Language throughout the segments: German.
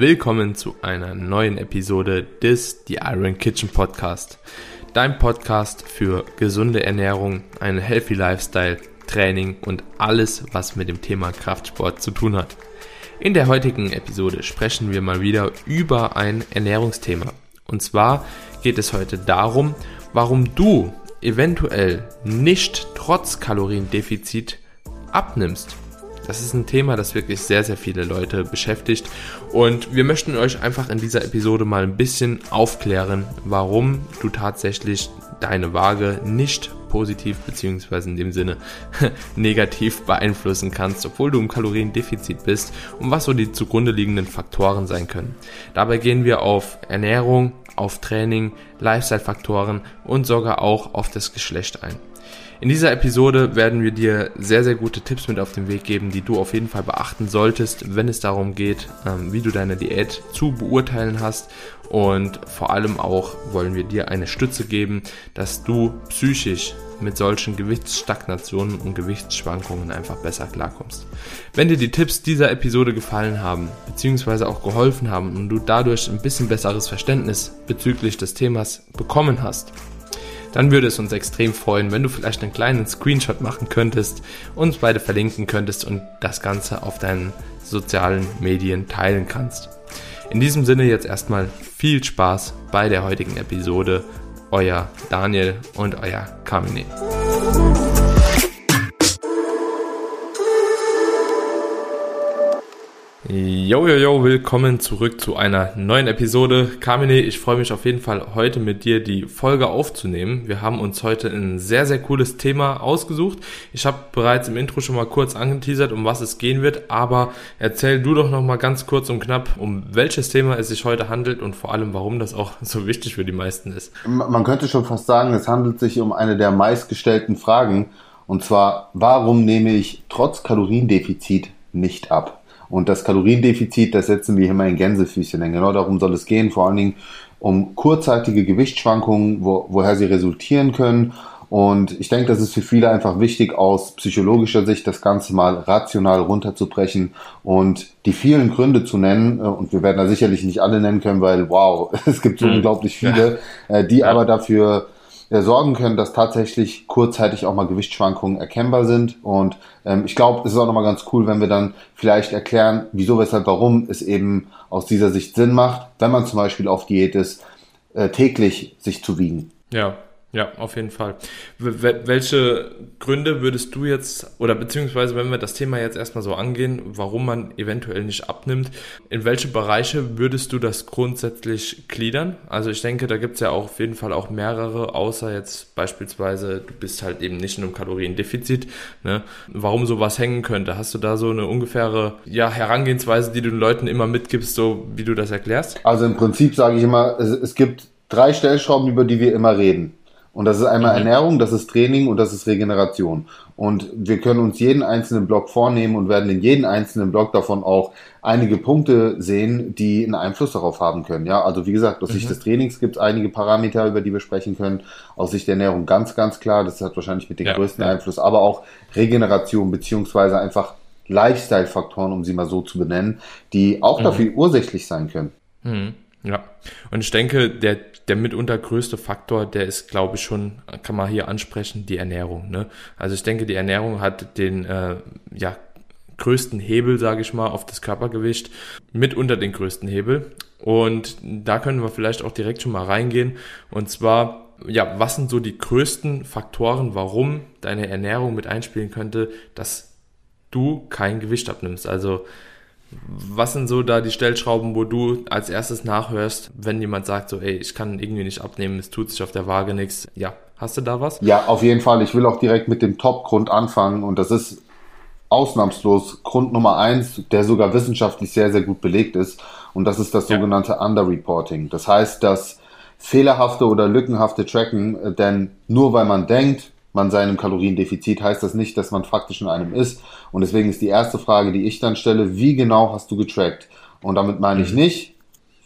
Willkommen zu einer neuen Episode des The Iron Kitchen Podcast. Dein Podcast für gesunde Ernährung, einen healthy Lifestyle, Training und alles, was mit dem Thema Kraftsport zu tun hat. In der heutigen Episode sprechen wir mal wieder über ein Ernährungsthema. Und zwar geht es heute darum, warum du eventuell nicht trotz Kaloriendefizit abnimmst. Das ist ein Thema, das wirklich sehr, sehr viele Leute beschäftigt. Und wir möchten euch einfach in dieser Episode mal ein bisschen aufklären, warum du tatsächlich deine Waage nicht positiv beziehungsweise in dem Sinne negativ beeinflussen kannst, obwohl du im Kaloriendefizit bist und was so die zugrunde liegenden Faktoren sein können. Dabei gehen wir auf Ernährung, auf Training, Lifestyle-Faktoren und sogar auch auf das Geschlecht ein. In dieser Episode werden wir dir sehr, sehr gute Tipps mit auf den Weg geben, die du auf jeden Fall beachten solltest, wenn es darum geht, ähm, wie du deine Diät zu beurteilen hast. Und vor allem auch wollen wir dir eine Stütze geben, dass du psychisch mit solchen Gewichtsstagnationen und Gewichtsschwankungen einfach besser klarkommst. Wenn dir die Tipps dieser Episode gefallen haben, beziehungsweise auch geholfen haben und du dadurch ein bisschen besseres Verständnis bezüglich des Themas bekommen hast, dann würde es uns extrem freuen, wenn du vielleicht einen kleinen Screenshot machen könntest, uns beide verlinken könntest und das Ganze auf deinen sozialen Medien teilen kannst. In diesem Sinne jetzt erstmal viel Spaß bei der heutigen Episode. Euer Daniel und euer Kamine. Yo, yo, yo, willkommen zurück zu einer neuen Episode. Kamine, ich freue mich auf jeden Fall heute mit dir die Folge aufzunehmen. Wir haben uns heute ein sehr, sehr cooles Thema ausgesucht. Ich habe bereits im Intro schon mal kurz angeteasert, um was es gehen wird, aber erzähl du doch noch mal ganz kurz und knapp, um welches Thema es sich heute handelt und vor allem, warum das auch so wichtig für die meisten ist. Man könnte schon fast sagen, es handelt sich um eine der meistgestellten Fragen und zwar, warum nehme ich trotz Kaloriendefizit nicht ab? Und das Kaloriendefizit, das setzen wir immer in Gänsefüßchen. Denn genau darum soll es gehen, vor allen Dingen um kurzzeitige Gewichtsschwankungen, wo, woher sie resultieren können. Und ich denke, das ist für viele einfach wichtig, aus psychologischer Sicht das Ganze mal rational runterzubrechen und die vielen Gründe zu nennen. Und wir werden da sicherlich nicht alle nennen können, weil wow, es gibt so mhm. unglaublich viele. Äh, die aber dafür äh, sorgen können, dass tatsächlich kurzzeitig auch mal Gewichtsschwankungen erkennbar sind. Und ähm, ich glaube, es ist auch nochmal ganz cool, wenn wir dann vielleicht erklären, wieso, weshalb, warum es eben aus dieser Sicht Sinn macht, wenn man zum Beispiel auf Diät ist, äh, täglich sich zu wiegen. Ja, ja, auf jeden Fall. Welche Gründe würdest du jetzt, oder beziehungsweise wenn wir das Thema jetzt erstmal so angehen, warum man eventuell nicht abnimmt, in welche Bereiche würdest du das grundsätzlich gliedern? Also ich denke, da gibt es ja auch auf jeden Fall auch mehrere, außer jetzt beispielsweise, du bist halt eben nicht in einem Kaloriendefizit, ne? warum sowas hängen könnte. Hast du da so eine ungefähre ja, Herangehensweise, die du den Leuten immer mitgibst, so wie du das erklärst? Also im Prinzip sage ich immer, es, es gibt drei Stellschrauben, über die wir immer reden. Und das ist einmal mhm. Ernährung, das ist Training und das ist Regeneration. Und wir können uns jeden einzelnen Block vornehmen und werden in jedem einzelnen Block davon auch einige Punkte sehen, die einen Einfluss darauf haben können. Ja, also wie gesagt, aus mhm. Sicht des Trainings gibt es einige Parameter, über die wir sprechen können. Aus Sicht der Ernährung ganz, ganz klar. Das hat wahrscheinlich mit dem ja, größten ja. Einfluss, aber auch Regeneration beziehungsweise einfach Lifestyle-Faktoren, um sie mal so zu benennen, die auch mhm. dafür ursächlich sein können. Mhm. Ja, und ich denke, der, der mitunter größte Faktor, der ist, glaube ich, schon, kann man hier ansprechen, die Ernährung. Ne? Also ich denke, die Ernährung hat den äh, ja, größten Hebel, sage ich mal, auf das Körpergewicht, mitunter den größten Hebel. Und da können wir vielleicht auch direkt schon mal reingehen. Und zwar, ja, was sind so die größten Faktoren, warum deine Ernährung mit einspielen könnte, dass du kein Gewicht abnimmst? Also was sind so da die Stellschrauben, wo du als erstes nachhörst, wenn jemand sagt, so, ey, ich kann irgendwie nicht abnehmen, es tut sich auf der Waage nichts? Ja, hast du da was? Ja, auf jeden Fall. Ich will auch direkt mit dem Top-Grund anfangen und das ist ausnahmslos Grund Nummer eins, der sogar wissenschaftlich sehr, sehr gut belegt ist und das ist das ja. sogenannte Underreporting. Das heißt, das fehlerhafte oder lückenhafte Tracken, denn nur weil man denkt, man sei in einem Kaloriendefizit, heißt das nicht, dass man faktisch in einem ist. Und deswegen ist die erste Frage, die ich dann stelle, wie genau hast du getrackt? Und damit meine ich mhm. nicht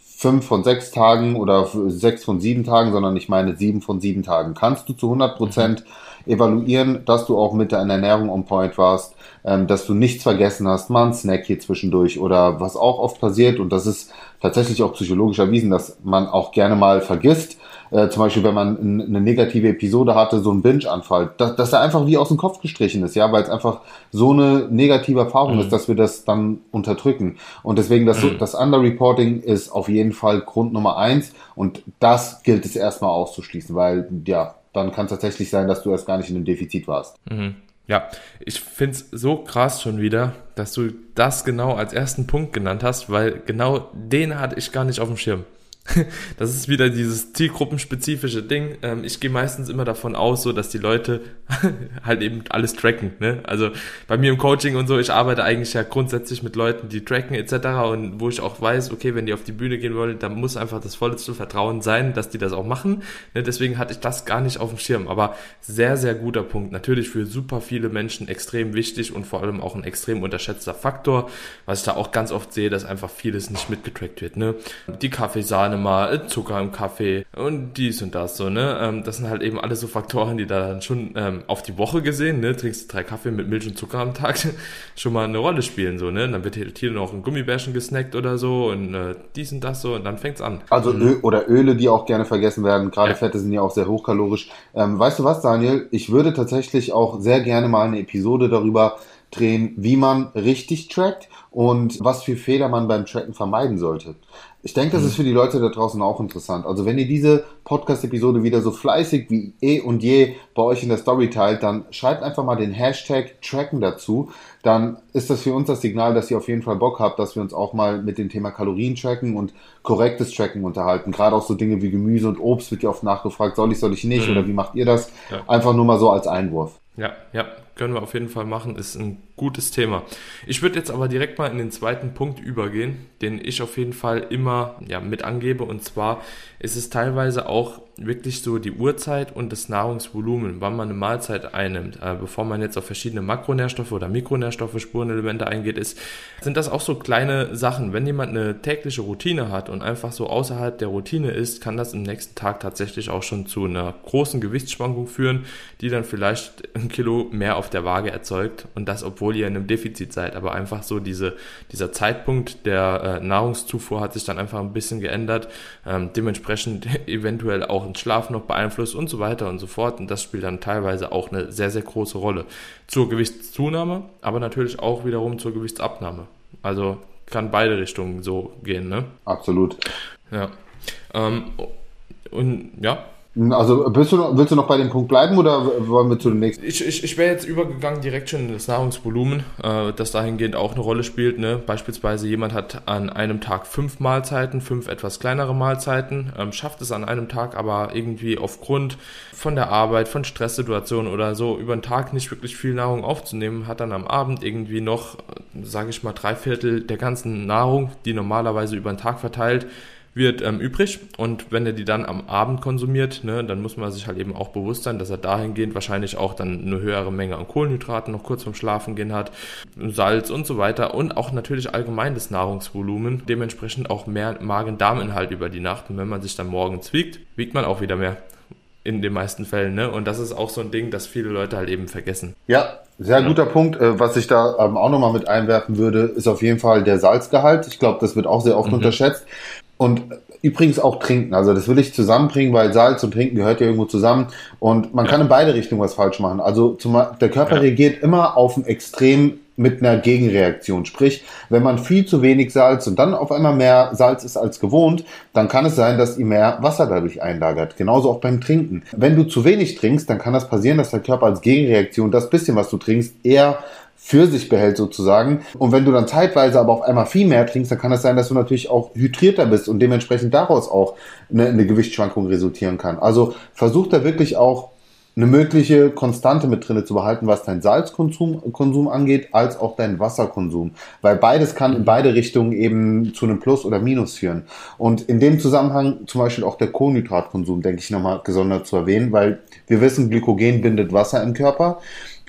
fünf von sechs Tagen oder sechs von sieben Tagen, sondern ich meine sieben von sieben Tagen. Kannst du zu 100 Prozent evaluieren, dass du auch mit deiner Ernährung on point warst, ähm, dass du nichts vergessen hast, mal einen Snack hier zwischendurch oder was auch oft passiert und das ist tatsächlich auch psychologisch erwiesen, dass man auch gerne mal vergisst, äh, zum Beispiel, wenn man eine negative Episode hatte, so ein Binge-Anfall, dass, dass er einfach wie aus dem Kopf gestrichen ist, ja, weil es einfach so eine negative Erfahrung mhm. ist, dass wir das dann unterdrücken. Und deswegen, das, mhm. das Underreporting ist auf jeden Fall Grund Nummer eins und das gilt es erstmal auszuschließen, weil, ja, dann kann es tatsächlich sein, dass du erst gar nicht in einem Defizit warst. Mhm. Ja, ich find's so krass schon wieder, dass du das genau als ersten Punkt genannt hast, weil genau den hatte ich gar nicht auf dem Schirm. Das ist wieder dieses zielgruppenspezifische Ding. Ähm, ich gehe meistens immer davon aus, so dass die Leute halt eben alles tracken. Ne? Also bei mir im Coaching und so, ich arbeite eigentlich ja grundsätzlich mit Leuten, die tracken etc. Und wo ich auch weiß, okay, wenn die auf die Bühne gehen wollen, dann muss einfach das vollste Vertrauen sein, dass die das auch machen. Ne? Deswegen hatte ich das gar nicht auf dem Schirm. Aber sehr, sehr guter Punkt. Natürlich für super viele Menschen extrem wichtig und vor allem auch ein extrem unterschätzter Faktor. Was ich da auch ganz oft sehe, dass einfach vieles nicht mitgetrackt wird. Ne? Die Kaffeesahne gerne mal Zucker im Kaffee und dies und das so, ne? Ähm, das sind halt eben alles so Faktoren, die da dann schon ähm, auf die Woche gesehen, ne? Trinkst du drei Kaffee mit Milch und Zucker am Tag, schon mal eine Rolle spielen, so, ne? Dann wird hier noch ein Gummibärchen gesnackt oder so und äh, dies und das so und dann fängt's an. Also mhm. Öl oder Öle, die auch gerne vergessen werden, gerade ja. Fette sind ja auch sehr hochkalorisch. Ähm, weißt du was, Daniel? Ich würde tatsächlich auch sehr gerne mal eine Episode darüber drehen, wie man richtig trackt und was für Fehler man beim Tracken vermeiden sollte. Ich denke, das mhm. ist für die Leute da draußen auch interessant. Also wenn ihr diese Podcast-Episode wieder so fleißig wie eh und je bei euch in der Story teilt, dann schreibt einfach mal den Hashtag Tracken dazu. Dann ist das für uns das Signal, dass ihr auf jeden Fall Bock habt, dass wir uns auch mal mit dem Thema Kalorien tracken und korrektes Tracken unterhalten. Gerade auch so Dinge wie Gemüse und Obst wird ja oft nachgefragt, soll ich, soll ich nicht mhm. oder wie macht ihr das? Ja. Einfach nur mal so als Einwurf. Ja, ja, können wir auf jeden Fall machen, ist ein gutes Thema. Ich würde jetzt aber direkt mal in den zweiten Punkt übergehen, den ich auf jeden Fall immer ja, mit angebe. Und zwar ist es teilweise auch wirklich so die Uhrzeit und das Nahrungsvolumen, wann man eine Mahlzeit einnimmt. Äh, bevor man jetzt auf verschiedene Makronährstoffe oder Mikronährstoffe, Spurenelemente eingeht, ist, sind das auch so kleine Sachen. Wenn jemand eine tägliche Routine hat und einfach so außerhalb der Routine ist, kann das im nächsten Tag tatsächlich auch schon zu einer großen Gewichtsschwankung führen, die dann vielleicht ein Kilo mehr auf der Waage erzeugt. Und das, obwohl ihr in einem Defizit seid, aber einfach so diese, dieser Zeitpunkt der äh, Nahrungszufuhr hat sich dann einfach ein bisschen geändert, ähm, dementsprechend eventuell auch den Schlaf noch beeinflusst und so weiter und so fort und das spielt dann teilweise auch eine sehr, sehr große Rolle zur Gewichtszunahme, aber natürlich auch wiederum zur Gewichtsabnahme. Also kann beide Richtungen so gehen, ne? Absolut. Ja. Ähm, und ja, also willst du, noch, willst du noch bei dem Punkt bleiben oder wollen wir zu dem nächsten? Ich, ich, ich wäre jetzt übergegangen direkt schon in das Nahrungsvolumen, äh, das dahingehend auch eine Rolle spielt. Ne? Beispielsweise jemand hat an einem Tag fünf Mahlzeiten, fünf etwas kleinere Mahlzeiten, ähm, schafft es an einem Tag aber irgendwie aufgrund von der Arbeit, von Stresssituationen oder so über den Tag nicht wirklich viel Nahrung aufzunehmen, hat dann am Abend irgendwie noch, äh, sage ich mal, drei Viertel der ganzen Nahrung, die normalerweise über den Tag verteilt, wird ähm, übrig und wenn er die dann am Abend konsumiert, ne, dann muss man sich halt eben auch bewusst sein, dass er dahingehend wahrscheinlich auch dann eine höhere Menge an Kohlenhydraten noch kurz vorm Schlafen gehen hat, Salz und so weiter und auch natürlich allgemein das Nahrungsvolumen, dementsprechend auch mehr Magen-Darm-Inhalt über die Nacht und wenn man sich dann morgens wiegt, wiegt man auch wieder mehr in den meisten Fällen, ne? Und das ist auch so ein Ding, das viele Leute halt eben vergessen. Ja, sehr ja. guter Punkt. Äh, was ich da ähm, auch nochmal mit einwerfen würde, ist auf jeden Fall der Salzgehalt. Ich glaube, das wird auch sehr oft mhm. unterschätzt. Und übrigens auch trinken. Also das will ich zusammenbringen, weil Salz und Trinken gehört ja irgendwo zusammen. Und man ja. kann in beide Richtungen was falsch machen. Also zum, der Körper ja. reagiert immer auf ein Extrem mit einer Gegenreaktion. Sprich, wenn man viel zu wenig Salz und dann auf einmal mehr Salz ist als gewohnt, dann kann es sein, dass ihr mehr Wasser dadurch einlagert. Genauso auch beim Trinken. Wenn du zu wenig trinkst, dann kann das passieren, dass der Körper als Gegenreaktion das bisschen, was du trinkst, eher für sich behält sozusagen. Und wenn du dann zeitweise aber auf einmal viel mehr trinkst, dann kann es sein, dass du natürlich auch hydrierter bist und dementsprechend daraus auch eine, eine Gewichtsschwankung resultieren kann. Also versuch da wirklich auch eine mögliche Konstante mit drinne zu behalten, was dein Salzkonsum Konsum angeht, als auch dein Wasserkonsum. Weil beides kann in beide Richtungen eben zu einem Plus oder Minus führen. Und in dem Zusammenhang zum Beispiel auch der Kohlenhydratkonsum, denke ich nochmal gesondert zu erwähnen, weil wir wissen, Glykogen bindet Wasser im Körper.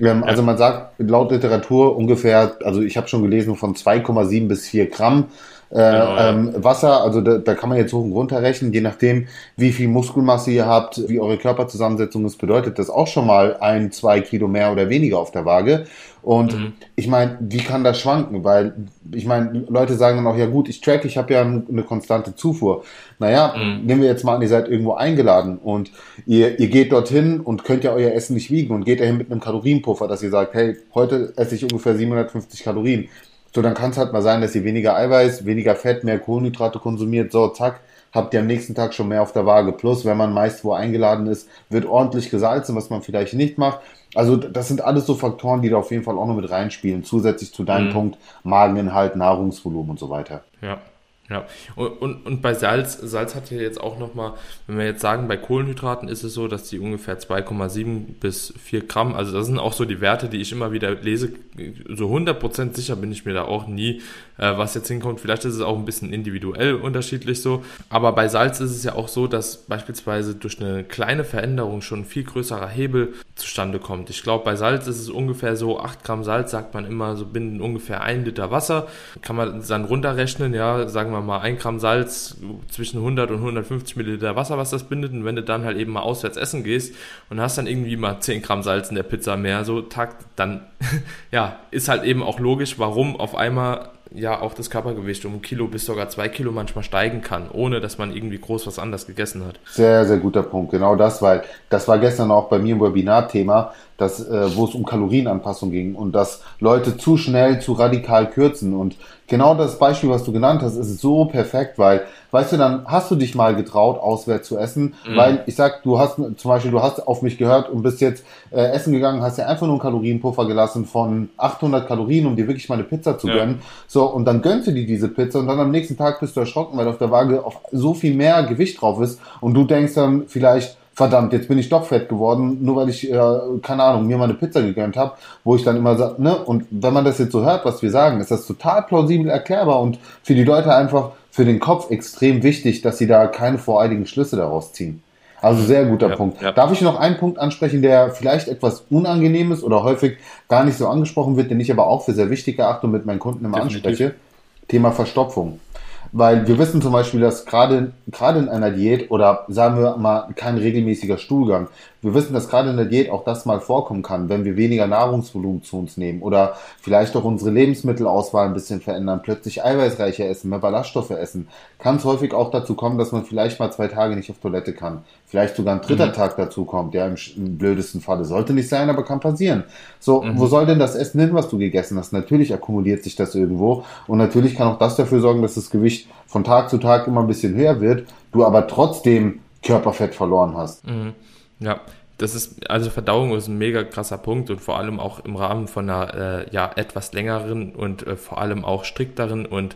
Ähm, ja. Also man sagt laut Literatur ungefähr, also ich habe schon gelesen von 2,7 bis 4 Gramm Äh, genau, ja. ähm, Wasser, also da, da kann man jetzt hoch und runter rechnen, je nachdem, wie viel Muskelmasse ihr habt, wie eure Körperzusammensetzung ist, bedeutet das auch schon mal ein, zwei Kilo mehr oder weniger auf der Waage. Und mhm. ich meine, wie kann das schwanken? Weil ich meine, Leute sagen dann auch, ja gut, ich track, ich habe ja eine konstante Zufuhr. Naja, mhm. nehmen wir jetzt mal an, ihr seid irgendwo eingeladen und ihr, ihr geht dorthin und könnt ja euer Essen nicht wiegen und geht dahin mit einem Kalorienpuffer, dass ihr sagt, hey, heute esse ich ungefähr 750 Kalorien. So, dann kann es halt mal sein, dass ihr weniger Eiweiß, weniger Fett, mehr Kohlenhydrate konsumiert. So, zack, habt ihr am nächsten Tag schon mehr auf der Waage. Plus, wenn man meist wo eingeladen ist, wird ordentlich gesalzen, was man vielleicht nicht macht. Also das sind alles so Faktoren, die da auf jeden Fall auch noch mit reinspielen, zusätzlich zu deinem mhm. Punkt Mageninhalt, Nahrungsvolumen und so weiter. Ja. Ja, und, und, und bei Salz, Salz hat ja jetzt auch nochmal, wenn wir jetzt sagen, bei Kohlenhydraten ist es so, dass die ungefähr 2,7 bis 4 Gramm, also das sind auch so die Werte, die ich immer wieder lese. So 100% sicher bin ich mir da auch nie, äh, was jetzt hinkommt. Vielleicht ist es auch ein bisschen individuell unterschiedlich so. Aber bei Salz ist es ja auch so, dass beispielsweise durch eine kleine Veränderung schon ein viel größerer Hebel zustande kommt. Ich glaube, bei Salz ist es ungefähr so, 8 Gramm Salz sagt man immer, so binden ungefähr ein Liter Wasser. Kann man dann runterrechnen, ja, sagen wir mal, ein Gramm Salz zwischen 100 und 150 Milliliter Wasser, was das bindet. Und wenn du dann halt eben mal auswärts essen gehst und hast dann irgendwie mal 10 Gramm Salz in der Pizza mehr, so Tag, dann, ja, ist halt eben auch logisch, warum auf einmal ja auch das Körpergewicht um ein Kilo bis sogar zwei Kilo manchmal steigen kann, ohne dass man irgendwie groß was anderes gegessen hat. Sehr, sehr guter Punkt. Genau das, weil das war gestern auch bei mir im Webinar-Thema, äh, wo es um Kalorienanpassung ging und dass Leute zu schnell, zu radikal kürzen. Und genau das Beispiel, was du genannt hast, ist so perfekt, weil, weißt du, dann hast du dich mal getraut, auswärts zu essen, mhm. weil ich sag, du hast zum Beispiel, du hast auf mich gehört und bist jetzt äh, essen gegangen, hast dir einfach nur einen Kalorienpuffer gelassen von 800 Kalorien, um dir wirklich mal eine Pizza zu gönnen. So, und dann gönnst du dir diese Pizza und dann am nächsten Tag bist du erschrocken, weil auf der Waage auf so viel mehr Gewicht drauf ist und du denkst dann vielleicht, verdammt, jetzt bin ich doch fett geworden, nur weil ich, äh, keine Ahnung, mir mal eine Pizza gegönnt habe, wo ich dann immer sage, ne, und wenn man das jetzt so hört, was wir sagen, ist das total plausibel erklärbar und für die Leute einfach für den Kopf extrem wichtig, dass sie da keine voreiligen Schlüsse daraus ziehen. Also sehr guter ja, Punkt. Ja. Darf ich noch einen Punkt ansprechen, der vielleicht etwas unangenehm ist oder häufig gar nicht so angesprochen wird, den ich aber auch für sehr wichtig erachte und mit meinen Kunden immer Definitiv. anspreche? Thema Verstopfung. Weil wir wissen zum Beispiel, dass gerade, gerade in einer Diät oder sagen wir mal kein regelmäßiger Stuhlgang, wir wissen, dass gerade in der Diät auch das mal vorkommen kann, wenn wir weniger Nahrungsvolumen zu uns nehmen oder vielleicht auch unsere Lebensmittelauswahl ein bisschen verändern, plötzlich eiweißreicher essen, mehr Ballaststoffe essen, kann es häufig auch dazu kommen, dass man vielleicht mal zwei Tage nicht auf Toilette kann. Vielleicht sogar ein dritter mhm. Tag dazu kommt, ja, im, im, blödesten Falle. Sollte nicht sein, aber kann passieren. So, mhm. wo soll denn das Essen hin, was du gegessen hast? Natürlich akkumuliert sich das irgendwo und natürlich kann auch das dafür sorgen, dass das Gewicht von Tag zu Tag immer ein bisschen höher wird, du aber trotzdem Körperfett verloren hast. Mhm. Ja, das ist, also Verdauung ist ein mega krasser Punkt und vor allem auch im Rahmen von einer äh, ja, etwas längeren und äh, vor allem auch strikteren und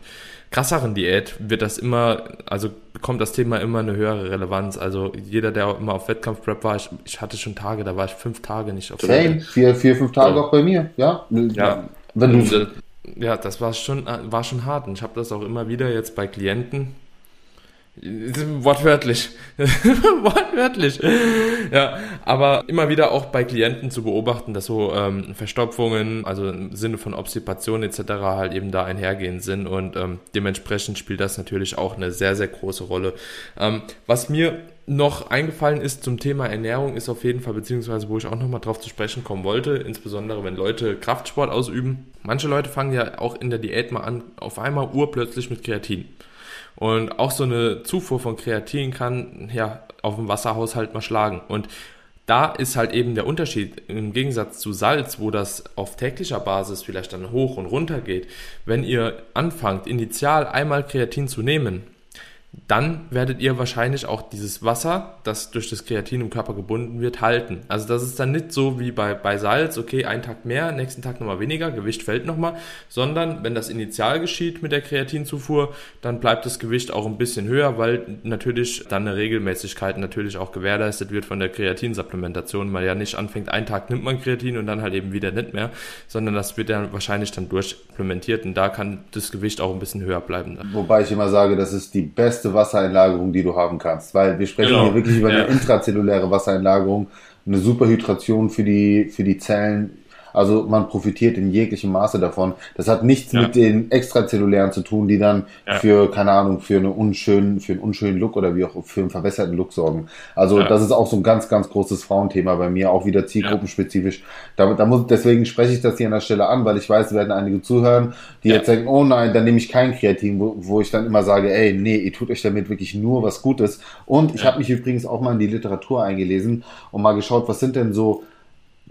krasseren Diät wird das immer, also bekommt das Thema immer eine höhere Relevanz. Also jeder, der immer auf Wettkampfprep war, ich, ich hatte schon Tage, da war ich fünf Tage nicht auf Same, vier, vier, fünf Tage so. auch bei mir, ja. Ja, wenn du, ja das war schon, war schon hart und ich habe das auch immer wieder jetzt bei Klienten, Wortwörtlich. Wortwörtlich. Ja, aber immer wieder auch bei Klienten zu beobachten, dass so ähm, Verstopfungen, also im Sinne von Obstipation etc. halt eben da einhergehen sind und ähm, dementsprechend spielt das natürlich auch eine sehr, sehr große Rolle. Ähm, was mir noch eingefallen ist zum Thema Ernährung, ist auf jeden Fall, beziehungsweise wo ich auch nochmal drauf zu sprechen kommen wollte, insbesondere wenn Leute Kraftsport ausüben. Manche Leute fangen ja auch in der Diät mal an, auf einmal urplötzlich mit Kreatin. Und auch so eine Zufuhr von Kreatin kann ja auf dem Wasserhaushalt mal schlagen. Und da ist halt eben der Unterschied im Gegensatz zu Salz, wo das auf täglicher Basis vielleicht dann hoch und runter geht. Wenn ihr anfangt, initial einmal Kreatin zu nehmen, dann werdet ihr wahrscheinlich auch dieses Wasser, das durch das Kreatin im Körper gebunden wird, halten. Also das ist dann nicht so wie bei, bei Salz, okay, einen Tag mehr, nächsten Tag nochmal weniger, Gewicht fällt nochmal, sondern wenn das initial geschieht mit der Kreatinzufuhr, dann bleibt das Gewicht auch ein bisschen höher, weil natürlich dann eine Regelmäßigkeit natürlich auch gewährleistet wird von der Kreatinsupplementation, weil ja nicht anfängt, einen Tag nimmt man Kreatin und dann halt eben wieder nicht mehr, sondern das wird ja wahrscheinlich dann durchimplementiert und da kann das Gewicht auch ein bisschen höher bleiben. Dann. Wobei ich immer sage, das ist die beste beste Wassereinlagerung, die du haben kannst. Weil wir sprechen genau. hier wirklich über ja. eine intrazelluläre Wassereinlagerung, eine Superhydration für die, für die Zellen. Also man profitiert in jeglichem Maße davon. Das hat nichts ja. mit den Extrazellulären zu tun, die dann ja. für, keine Ahnung, für, eine unschönen, für einen unschönen Look oder wie auch für einen verwässerten Look sorgen. Also ja. das ist auch so ein ganz, ganz großes Frauenthema bei mir, auch wieder zielgruppenspezifisch. Da, da muss, deswegen spreche ich das hier an der Stelle an, weil ich weiß, es werden einige zuhören, die jetzt denken, oh nein, dann nehme ich kein Kreatin, wo, wo ich dann immer sage, ey, nee, ihr tut euch damit wirklich nur was Gutes. Und ich habe mich übrigens auch mal in die Literatur eingelesen und mal geschaut, was sind denn so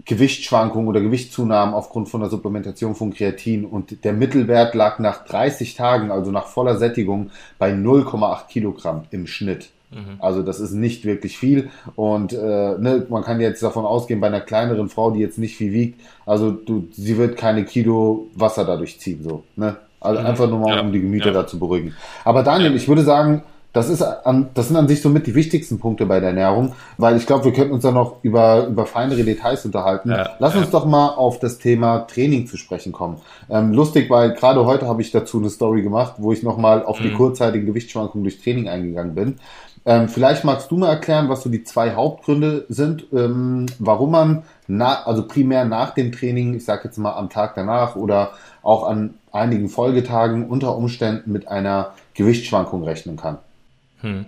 Gewichtsschwankungen oder Gewichtszunahmen aufgrund von der Supplementation von Kreatin und der Mittelwert lag nach 30 Tagen, also nach voller Sättigung, bei 0,8 Kilogramm im Schnitt. Mhm. Also das ist nicht wirklich viel und äh, ne, man kann jetzt davon ausgehen, bei einer kleineren Frau, die jetzt nicht viel wiegt, also du, sie wird keine Kilo Wasser dadurch ziehen, so. Ne? Also mhm. einfach nur mal, ja. um die Gemüter ja. da zu beruhigen. Aber Daniel, ich würde sagen, das, ist an, das sind an sich somit die wichtigsten Punkte bei der Ernährung, weil ich glaube, wir könnten uns da noch über, über feinere Details unterhalten. Ja, Lass uns doch mal auf das Thema Training zu sprechen kommen. Ähm, lustig, weil gerade heute habe ich dazu eine Story gemacht, wo ich nochmal auf die mhm. kurzzeitigen Gewichtsschwankungen durch Training eingegangen bin. Ähm, vielleicht magst du mal erklären, was so die zwei Hauptgründe sind, ähm, warum man na, also primär nach dem Training, ich sage jetzt mal am Tag danach oder auch an einigen Folgetagen unter Umständen mit einer Gewichtsschwankung rechnen kann. Hm.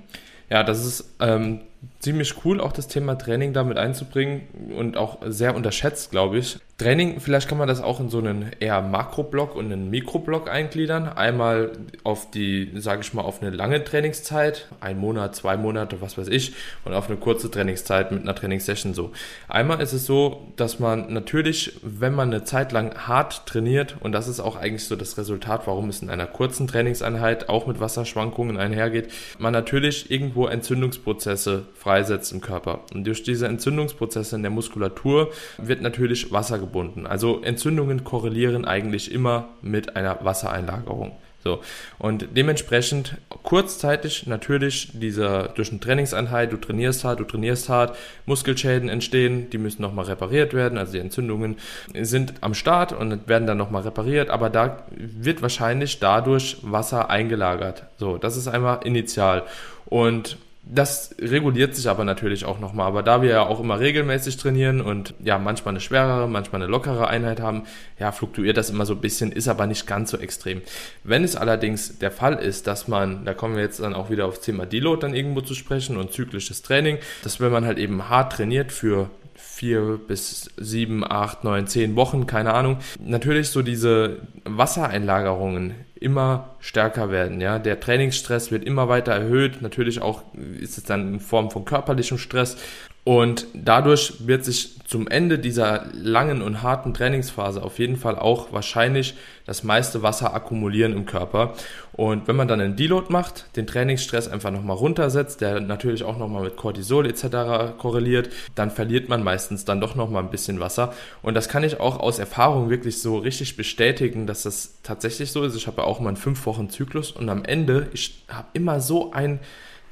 Ja, das ist ähm, ziemlich cool, auch das Thema Training damit einzubringen und auch sehr unterschätzt, glaube ich. Training, vielleicht kann man das auch in so einen eher Makroblock und einen Mikroblock eingliedern. Einmal auf die, sage ich mal, auf eine lange Trainingszeit, ein Monat, zwei Monate, was weiß ich, und auf eine kurze Trainingszeit mit einer Trainingssession so. Einmal ist es so, dass man natürlich, wenn man eine Zeit lang hart trainiert, und das ist auch eigentlich so das Resultat, warum es in einer kurzen Trainingseinheit auch mit Wasserschwankungen einhergeht, man natürlich irgendwo Entzündungsprozesse freisetzt im Körper. Und durch diese Entzündungsprozesse in der Muskulatur wird natürlich Wasser gebunden. Also Entzündungen korrelieren eigentlich immer mit einer Wassereinlagerung. So. Und dementsprechend kurzzeitig natürlich dieser, durch eine Trainingseinheit, du trainierst hart, du trainierst hart, Muskelschäden entstehen, die müssen nochmal repariert werden, also die Entzündungen sind am Start und werden dann nochmal repariert, aber da wird wahrscheinlich dadurch Wasser eingelagert. So, das ist einmal initial. Und das reguliert sich aber natürlich auch nochmal. Aber da wir ja auch immer regelmäßig trainieren und ja manchmal eine schwerere, manchmal eine lockere Einheit haben, ja, fluktuiert das immer so ein bisschen, ist aber nicht ganz so extrem. Wenn es allerdings der Fall ist, dass man, da kommen wir jetzt dann auch wieder aufs Thema Deload dann irgendwo zu sprechen und zyklisches Training, dass wenn man halt eben hart trainiert für vier bis sieben, acht, neun, zehn Wochen, keine Ahnung, natürlich so diese Wassereinlagerungen immer stärker werden. Ja, der Trainingsstress wird immer weiter erhöht. Natürlich auch ist es dann in Form von körperlichem Stress und dadurch wird sich zum Ende dieser langen und harten Trainingsphase auf jeden Fall auch wahrscheinlich das meiste Wasser akkumulieren im Körper. Und wenn man dann einen Deload macht, den Trainingsstress einfach nochmal runtersetzt, der natürlich auch nochmal mit Cortisol etc. korreliert, dann verliert man meistens dann doch nochmal ein bisschen Wasser. Und das kann ich auch aus Erfahrung wirklich so richtig bestätigen, dass das tatsächlich so ist. Ich habe ja auch mal einen fünf Wochen Zyklus und am Ende, ich habe immer so ein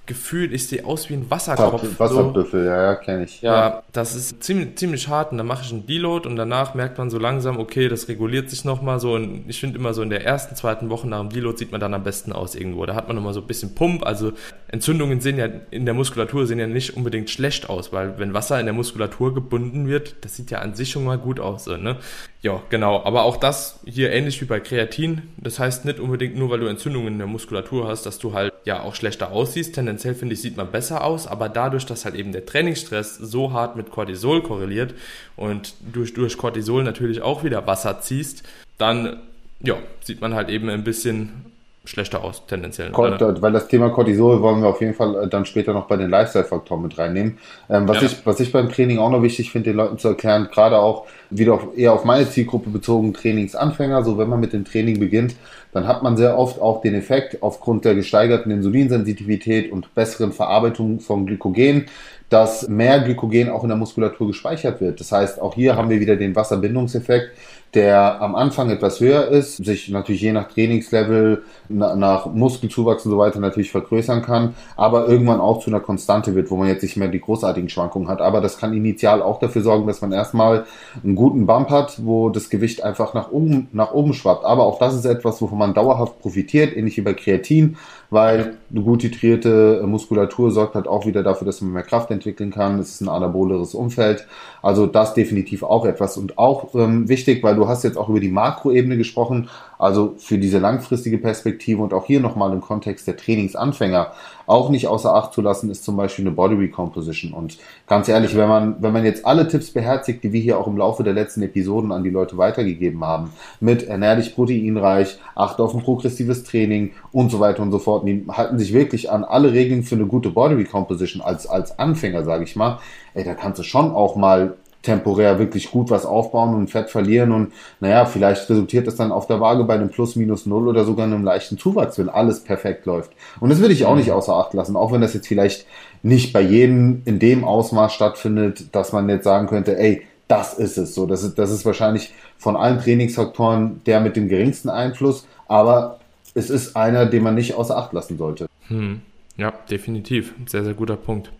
Gefühl, ich sehe aus wie ein Wasserkopf. Wasserbüffel, so. ja, ja, kenne ich. Ja, ja, das ist ziemlich, ziemlich hart und dann mache ich einen Deload und danach merkt man so langsam, okay, das reguliert sich nochmal so und ich finde immer so in der ersten, zweiten Woche nach dem Deload sieht man dann am besten aus irgendwo. Da hat man nochmal so ein bisschen Pump, also Entzündungen sehen ja in der Muskulatur sehen ja nicht unbedingt schlecht aus, weil wenn Wasser in der Muskulatur gebunden wird, das sieht ja an sich schon mal gut aus, so, ne? Ja, genau. Aber auch das hier ähnlich wie bei Kreatin. Das heißt nicht unbedingt nur, weil du Entzündungen in der Muskulatur hast, dass du halt ja auch schlechter aussiehst. Tendenziell finde ich, sieht man besser aus. Aber dadurch, dass halt eben der Trainingsstress so hart mit Cortisol korreliert und durch, durch Cortisol natürlich auch wieder Wasser ziehst, dann ja, sieht man halt eben ein bisschen schlechter aus, tendenziell. Kort, weil das Thema Cortisol wollen wir auf jeden Fall äh, dann später noch bei den Lifestyle-Faktoren mit reinnehmen. Ähm, was, ja. ich, was ich beim Training auch noch wichtig finde, den Leuten zu erklären, gerade auch wieder auf, eher auf meine Zielgruppe bezogen, Trainingsanfänger, so wenn man mit dem Training beginnt, dann hat man sehr oft auch den Effekt aufgrund der gesteigerten Insulinsensitivität und besseren Verarbeitung von Glykogen, dass mehr Glykogen auch in der Muskulatur gespeichert wird. Das heißt, auch hier haben wir wieder den Wasserbindungseffekt der am Anfang etwas höher ist, sich natürlich je nach Trainingslevel, nach Muskelzuwachs und so weiter natürlich vergrößern kann, aber irgendwann auch zu einer Konstante wird, wo man jetzt nicht mehr die großartigen Schwankungen hat. Aber das kann initial auch dafür sorgen, dass man erstmal einen guten Bump hat, wo das Gewicht einfach nach oben, nach oben schwappt. Aber auch das ist etwas, wovon man dauerhaft profitiert, ähnlich wie bei Kreatin. weil eine gut titrierte Muskulatur sorgt halt auch wieder dafür, dass man mehr Kraft entwickeln kann. Es ist ein anaboleres Umfeld. Also das definitiv auch etwas. Und auch ähm, wichtig, weil du hast jetzt auch über die Makroebene gesprochen, also für diese langfristige Perspektive und auch hier nochmal im Kontext der Trainingsanfänger auch nicht außer Acht zu lassen, ist zum Beispiel eine Body Recomposition. Und ganz ehrlich, wenn man, wenn man jetzt alle Tipps beherzigt, die wir hier auch im Laufe der letzten Episoden an die Leute weitergegeben haben, mit ernähr dich proteinreich, achte auf ein progressives Training und so weiter und so fort, die halten sich wirklich an alle Regeln für eine gute Body Recomposition als, als Anfänger, sage ich mal, ey, da kannst du schon auch mal temporär wirklich gut was aufbauen und Fett verlieren und naja, vielleicht resultiert das dann auf der Waage bei einem Plus minus null oder sogar einem leichten Zuwachs, wenn alles perfekt läuft. Und das würde ich auch nicht außer Acht lassen, auch wenn das jetzt vielleicht nicht bei jedem in dem Ausmaß stattfindet, dass man jetzt sagen könnte, ey, das ist es so. Das ist, das ist wahrscheinlich von allen Trainingsfaktoren der mit dem geringsten Einfluss, aber es ist einer, den man nicht außer Acht lassen sollte. Hm. Ja, definitiv. Sehr, sehr guter Punkt.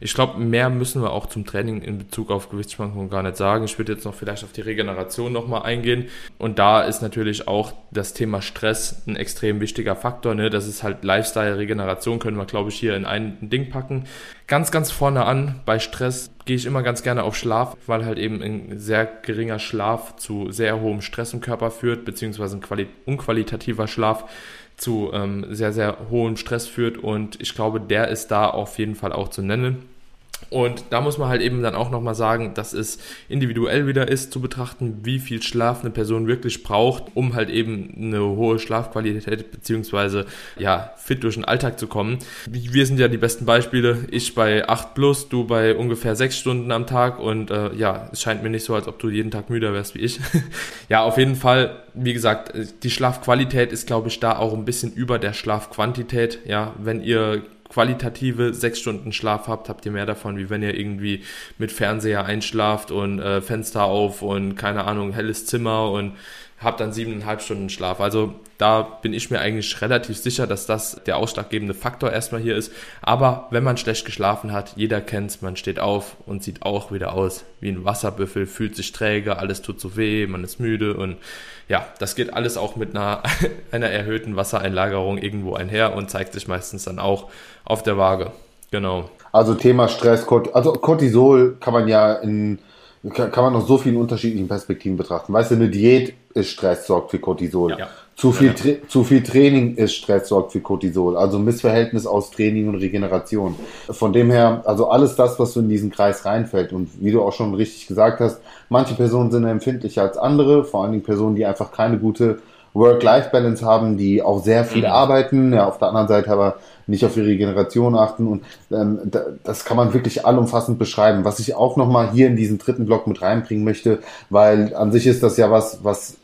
Ich glaube, mehr müssen wir auch zum Training in Bezug auf Gewichtsschwankungen gar nicht sagen. Ich würde jetzt noch vielleicht auf die Regeneration nochmal eingehen. Und da ist natürlich auch das Thema Stress ein extrem wichtiger Faktor. Ne? Das ist halt Lifestyle, Regeneration können wir, glaube ich, hier in ein Ding packen. Ganz, ganz vorne an bei Stress gehe ich immer ganz gerne auf Schlaf, weil halt eben ein sehr geringer Schlaf zu sehr hohem Stress im Körper führt, beziehungsweise ein quali unqualitativer Schlaf zu ähm, sehr, sehr hohem Stress führt und ich glaube, der ist da auf jeden Fall auch zu nennen. Und da muss man halt eben dann auch nochmal sagen, dass es individuell wieder ist zu betrachten, wie viel Schlaf eine Person wirklich braucht, um halt eben eine hohe Schlafqualität beziehungsweise ja fit durch den Alltag zu kommen. Wir sind ja die besten Beispiele. Ich bei 8 plus, du bei ungefähr 6 Stunden am Tag und äh, ja, es scheint mir nicht so, als ob du jeden Tag müder wärst wie ich. ja, auf jeden Fall, wie gesagt, die Schlafqualität ist, glaube ich, da auch ein bisschen über der Schlafquantität. Ja, wenn ihr qualitative sechs Stunden Schlaf habt, habt ihr mehr davon, wie wenn ihr irgendwie mit Fernseher einschlaft und äh, Fenster auf und keine Ahnung, helles Zimmer und habt dann siebeneinhalb Stunden Schlaf. Also da bin ich mir eigentlich relativ sicher, dass das der ausschlaggebende Faktor erstmal hier ist. Aber wenn man schlecht geschlafen hat, jeder kennt's, man steht auf und sieht auch wieder aus wie ein Wasserbüffel, fühlt sich träge, alles tut so weh, man ist müde und ja, das geht alles auch mit einer, einer erhöhten Wassereinlagerung irgendwo einher und zeigt sich meistens dann auch auf der Waage. Genau. Also Thema Stress, also Cortisol kann man ja in kann man aus so vielen unterschiedlichen Perspektiven betrachten. Weißt du, eine Diät ist Stress, sorgt für Cortisol. Ja. Zu, viel ja. zu viel Training ist Stress, sorgt für Cortisol. Also Missverhältnis aus Training und Regeneration. Von dem her, also alles das, was so in diesen Kreis reinfällt. Und wie du auch schon richtig gesagt hast, manche Personen sind empfindlicher als andere, vor allen Dingen Personen, die einfach keine gute Work-Life-Balance haben, die auch sehr viel mhm. arbeiten, ja, auf der anderen Seite aber nicht auf ihre Regeneration achten und ähm, das kann man wirklich allumfassend beschreiben. Was ich auch nochmal hier in diesen dritten Block mit reinbringen möchte, weil an sich ist das ja was, was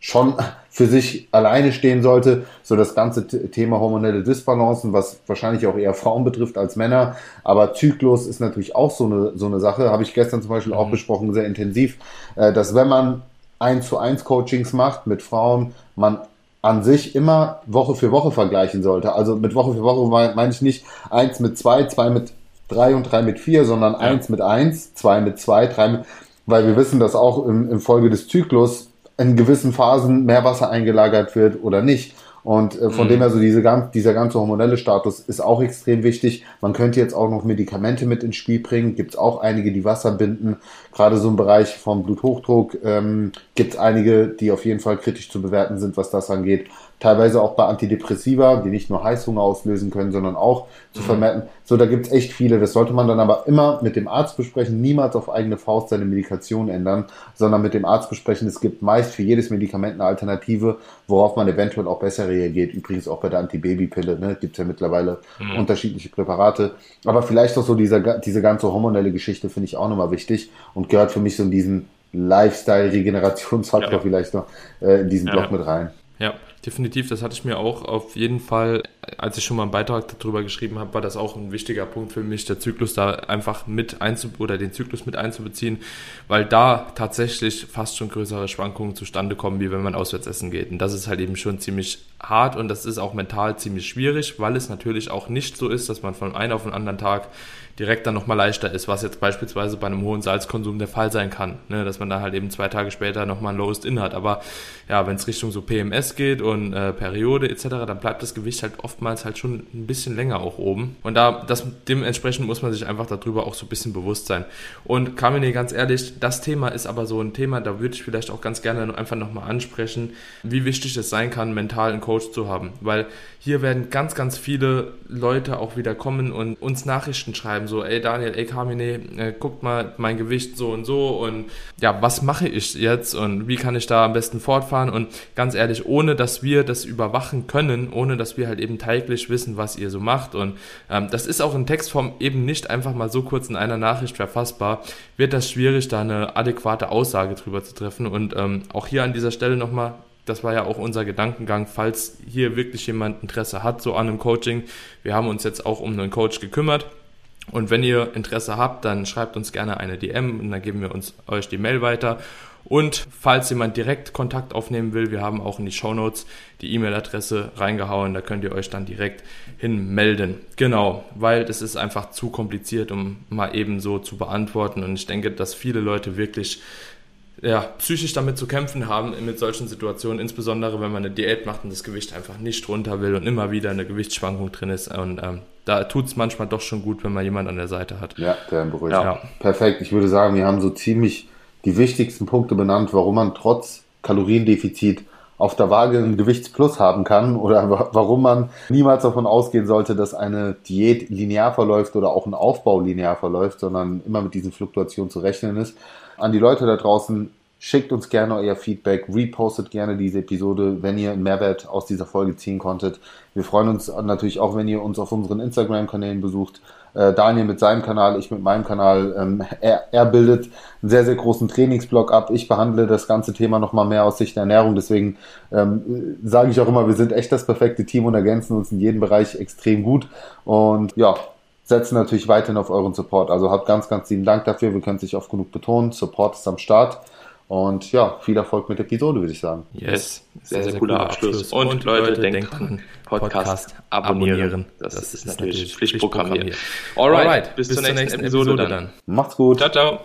schon für sich alleine stehen sollte, so das ganze Thema hormonelle Disbalancen, was wahrscheinlich auch eher Frauen betrifft als Männer, aber Zyklus ist natürlich auch so eine, so eine Sache, habe ich gestern zum Beispiel auch mhm. besprochen, sehr intensiv, äh, dass wenn man eins zu eins Coachings macht mit Frauen, man an sich immer Woche für Woche vergleichen sollte. Also mit Woche für Woche meine ich nicht eins mit zwei, zwei mit drei und drei mit vier, sondern ja. eins mit eins, zwei mit zwei, drei mit, weil wir wissen, dass auch im, im Folge des Zyklus in gewissen Phasen mehr Wasser eingelagert wird oder nicht. Und äh, von mhm. dem her so diese, dieser ganze hormonelle Status ist auch extrem wichtig. Man könnte jetzt auch noch Medikamente mit ins Spiel bringen. Gibt es auch einige, die Wasser binden. Gerade so im Bereich vom Bluthochdruck ähm, gibt es einige, die auf jeden Fall kritisch zu bewerten sind, was das angeht teilweise auch bei Antidepressiva, die nicht nur Heißhunger auslösen können, sondern auch zu mhm. vermerken. So, da gibt's echt viele. Das sollte man dann aber immer mit dem Arzt besprechen, niemals auf eigene Faust seine Medikation ändern, sondern mit dem Arzt besprechen. Es gibt meist für jedes Medikament eine Alternative, worauf man eventuell auch besser reagiert. Übrigens auch bei der Antibabypille, ne, gibt's ja mittlerweile mhm. unterschiedliche Präparate. Aber vielleicht auch so dieser, diese ganze hormonelle Geschichte finde ich auch nochmal wichtig und gehört für mich so in diesen Lifestyle-Regenerationsfaktor ja. vielleicht noch äh, in diesen ja. Block mit rein. Ja, definitiv. Das hatte ich mir auch auf jeden Fall, als ich schon mal einen Beitrag darüber geschrieben habe, war das auch ein wichtiger Punkt für mich, der Zyklus da einfach mit einzu oder den Zyklus mit einzubeziehen, weil da tatsächlich fast schon größere Schwankungen zustande kommen, wie wenn man auswärts essen geht. Und das ist halt eben schon ziemlich hart und das ist auch mental ziemlich schwierig, weil es natürlich auch nicht so ist, dass man von einem auf den anderen Tag direkt dann nochmal leichter ist, was jetzt beispielsweise bei einem hohen Salzkonsum der Fall sein kann, ne? dass man da halt eben zwei Tage später nochmal ein Lowest In hat. Aber ja, wenn es Richtung so PMS geht und äh, Periode etc., dann bleibt das Gewicht halt oftmals halt schon ein bisschen länger auch oben. Und da, das, dementsprechend muss man sich einfach darüber auch so ein bisschen bewusst sein. Und Kamine, ganz ehrlich, das Thema ist aber so ein Thema, da würde ich vielleicht auch ganz gerne einfach nochmal ansprechen, wie wichtig es sein kann, mental einen Coach zu haben. Weil hier werden ganz, ganz viele Leute auch wieder kommen und uns Nachrichten schreiben, so, ey Daniel, ey Kamine, äh, guckt mal mein Gewicht so und so und ja, was mache ich jetzt und wie kann ich da am besten fortfahren? Und ganz ehrlich, ohne dass wir das überwachen können, ohne dass wir halt eben täglich wissen, was ihr so macht und ähm, das ist auch in Textform eben nicht einfach mal so kurz in einer Nachricht verfassbar, wird das schwierig, da eine adäquate Aussage drüber zu treffen und ähm, auch hier an dieser Stelle nochmal das war ja auch unser Gedankengang, falls hier wirklich jemand Interesse hat, so an einem Coaching. Wir haben uns jetzt auch um einen Coach gekümmert. Und wenn ihr Interesse habt, dann schreibt uns gerne eine DM und dann geben wir uns euch die Mail weiter. Und falls jemand direkt Kontakt aufnehmen will, wir haben auch in die Show Notes die E-Mail-Adresse reingehauen, da könnt ihr euch dann direkt hinmelden. Genau, weil das ist einfach zu kompliziert, um mal eben so zu beantworten. Und ich denke, dass viele Leute wirklich ja, psychisch damit zu kämpfen haben mit solchen Situationen, insbesondere wenn man eine Diät macht und das Gewicht einfach nicht runter will und immer wieder eine Gewichtsschwankung drin ist. Und ähm, da tut es manchmal doch schon gut, wenn man jemand an der Seite hat. Ja, der beruhigt. Ja. Perfekt. Ich würde sagen, wir haben so ziemlich die wichtigsten Punkte benannt, warum man trotz Kaloriendefizit auf der Waage einen Gewichtsplus haben kann oder warum man niemals davon ausgehen sollte, dass eine Diät linear verläuft oder auch ein Aufbau linear verläuft, sondern immer mit diesen Fluktuationen zu rechnen ist an die Leute da draußen, schickt uns gerne euer Feedback, repostet gerne diese Episode, wenn ihr einen Mehrwert aus dieser Folge ziehen konntet. Wir freuen uns natürlich auch, wenn ihr uns auf unseren Instagram-Kanälen besucht. Äh, Daniel mit seinem Kanal, ich mit meinem Kanal. Ähm, er, er bildet einen sehr, sehr großen Trainingsblock ab. Ich behandle das ganze Thema nochmal mehr aus Sicht der Ernährung. Deswegen ähm, sage ich auch immer, wir sind echt das perfekte Team und ergänzen uns in jedem Bereich extrem gut. Und ja, setzen natürlich weiterhin auf euren Support. Also habt ganz, ganz lieben Dank dafür. Wir können es nicht oft genug betonen. Support ist am Start. Und ja, viel Erfolg mit der Episode, würde ich sagen. Yes, sehr, sehr, sehr cooler Abschluss. Und, Und Leute, denkt dran, Podcast, abonnieren. Das, das, ist, natürlich Pflichtprogramm hier. Alright, bis, bis zur nächsten, nächsten Episode, Episode dann. Macht's gut. Ciao, ciao.